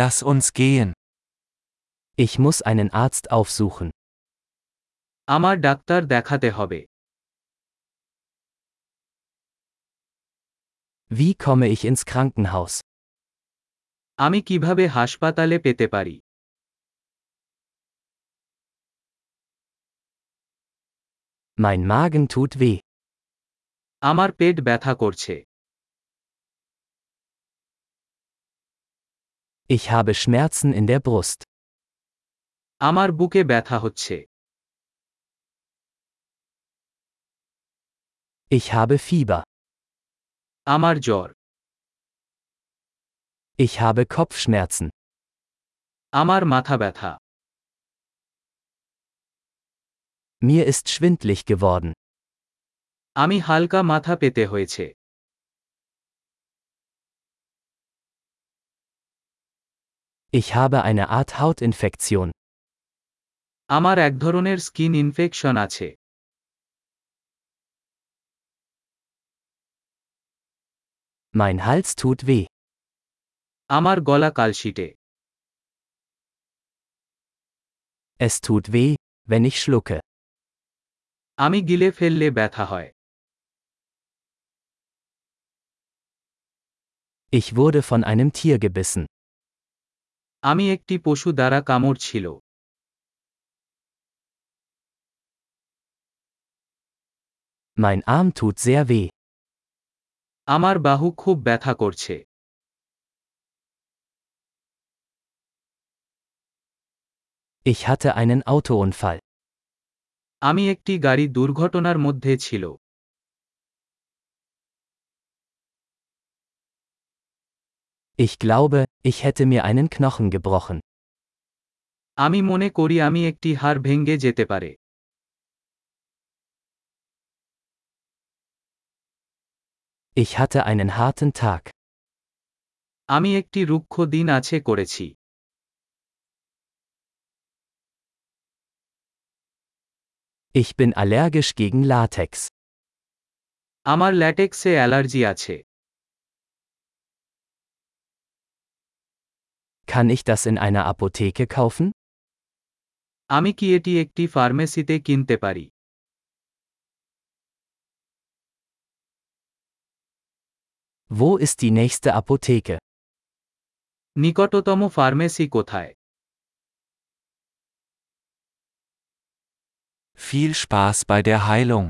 Lass uns gehen. Ich muss einen Arzt aufsuchen. আমার ডাক্তার দেখাতে হবে Wie komme ich ins Krankenhaus? আমি কিভাবে হাসপাতালে পেতে পারি Mein Magen tut weh. আমার পেট ব্যথা করছে Ich habe Schmerzen in der Brust. আমার বুকে ব্যথা হচ্ছে Ich habe Fieber. আমার জ্বর Ich habe Kopfschmerzen. আমার মাথা ব্যথা Mir ist schwindlig geworden. আমি হালকা মাথা পেতে হয়েছে Ich habe eine Art Hautinfektion. আমার এক ধরনের স্কিন ইনফেকশন আছে Mein Hals tut weh. আমার গলা কালশিটে Es tut weh, wenn ich schlucke. আমি গিলে ফেললে ব্যথা হয় Ich wurde von einem Tier gebissen. আমি একটি পশু দ্বারা কামড় ছিল Mein Arm tut sehr weh. আমার বাহু খুব ব্যথা করছে Ich hatte einen Autounfall. আমি একটি গাড়ি দুর্ঘটনার মধ্যে ছিল Ich glaube, ich hätte mir einen Knochen gebrochen. আমি মনে করি আমি একটি হাড় ভেঙ্গে যেতে পারে Ich hatte einen harten Tag. আমি একটি রুক্ষ দিন আছে করেছি Ich bin allergisch gegen Latex. আমার ল্যাটেক্সে অ্যালার্জি আছে Kann ich das in einer Apotheke kaufen? আমি কি এটি একটি ফার্মেসিতে কিনতে পারি Wo ist die nächste Apotheke? নিকটতম ফার্মেসি কোথায় Viel Spaß bei der Heilung.